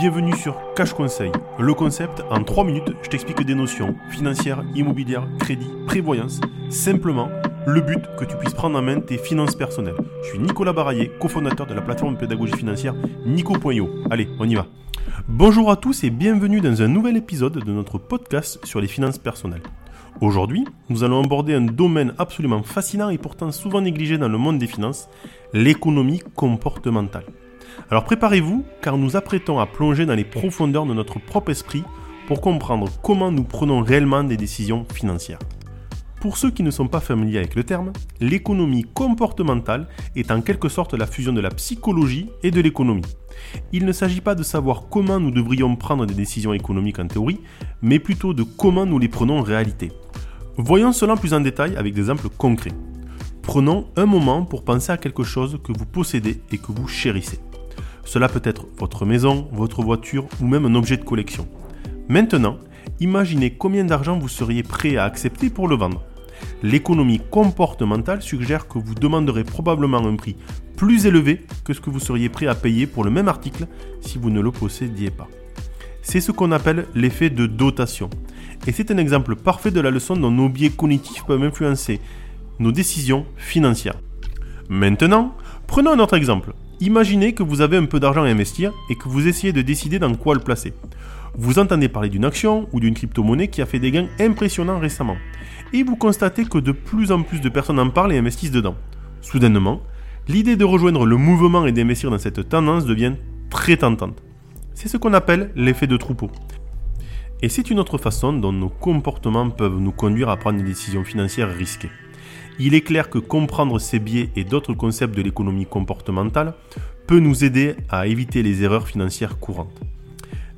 Bienvenue sur Cash Conseil. Le concept, en 3 minutes, je t'explique des notions financières, immobilières, crédit, prévoyance. Simplement, le but que tu puisses prendre en main tes finances personnelles. Je suis Nicolas Baraillé, cofondateur de la plateforme pédagogie financière Nico.io. Allez, on y va. Bonjour à tous et bienvenue dans un nouvel épisode de notre podcast sur les finances personnelles. Aujourd'hui, nous allons aborder un domaine absolument fascinant et pourtant souvent négligé dans le monde des finances, l'économie comportementale. Alors préparez-vous car nous apprêtons à plonger dans les profondeurs de notre propre esprit pour comprendre comment nous prenons réellement des décisions financières. Pour ceux qui ne sont pas familiers avec le terme, l'économie comportementale est en quelque sorte la fusion de la psychologie et de l'économie. Il ne s'agit pas de savoir comment nous devrions prendre des décisions économiques en théorie, mais plutôt de comment nous les prenons en réalité. Voyons cela plus en détail avec des exemples concrets. Prenons un moment pour penser à quelque chose que vous possédez et que vous chérissez. Cela peut être votre maison, votre voiture ou même un objet de collection. Maintenant, imaginez combien d'argent vous seriez prêt à accepter pour le vendre. L'économie comportementale suggère que vous demanderez probablement un prix plus élevé que ce que vous seriez prêt à payer pour le même article si vous ne le possédiez pas. C'est ce qu'on appelle l'effet de dotation. Et c'est un exemple parfait de la leçon dont nos biais cognitifs peuvent influencer nos décisions financières. Maintenant, prenons un autre exemple. Imaginez que vous avez un peu d'argent à investir et que vous essayez de décider dans quoi le placer. Vous entendez parler d'une action ou d'une crypto-monnaie qui a fait des gains impressionnants récemment. Et vous constatez que de plus en plus de personnes en parlent et investissent dedans. Soudainement, l'idée de rejoindre le mouvement et d'investir dans cette tendance devient très tentante. C'est ce qu'on appelle l'effet de troupeau. Et c'est une autre façon dont nos comportements peuvent nous conduire à prendre des décisions financières risquées. Il est clair que comprendre ces biais et d'autres concepts de l'économie comportementale peut nous aider à éviter les erreurs financières courantes.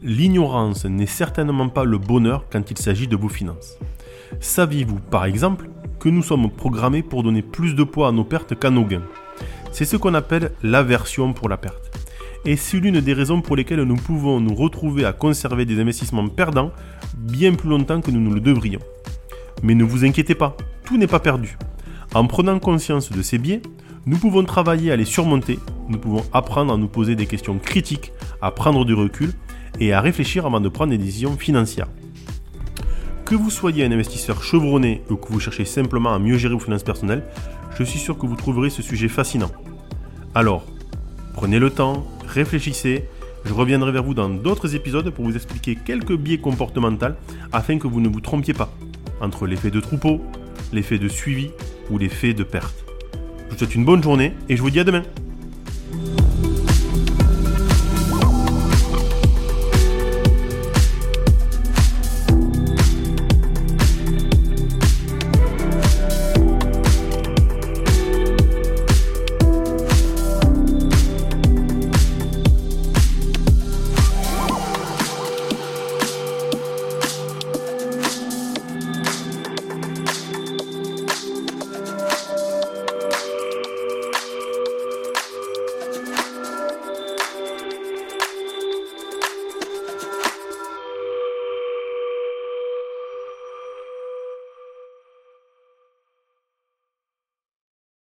L'ignorance n'est certainement pas le bonheur quand il s'agit de vos finances. Saviez-vous par exemple que nous sommes programmés pour donner plus de poids à nos pertes qu'à nos gains? C'est ce qu'on appelle l'aversion pour la perte. Et c'est l'une des raisons pour lesquelles nous pouvons nous retrouver à conserver des investissements perdants bien plus longtemps que nous ne le devrions. Mais ne vous inquiétez pas, tout n'est pas perdu. En prenant conscience de ces biais, nous pouvons travailler à les surmonter, nous pouvons apprendre à nous poser des questions critiques, à prendre du recul et à réfléchir avant de prendre des décisions financières. Que vous soyez un investisseur chevronné ou que vous cherchez simplement à mieux gérer vos finances personnelles, je suis sûr que vous trouverez ce sujet fascinant. Alors, prenez le temps, réfléchissez, je reviendrai vers vous dans d'autres épisodes pour vous expliquer quelques biais comportementaux afin que vous ne vous trompiez pas entre l'effet de troupeau, l'effet de suivi ou l'effet de perte. Je vous souhaite une bonne journée et je vous dis à demain.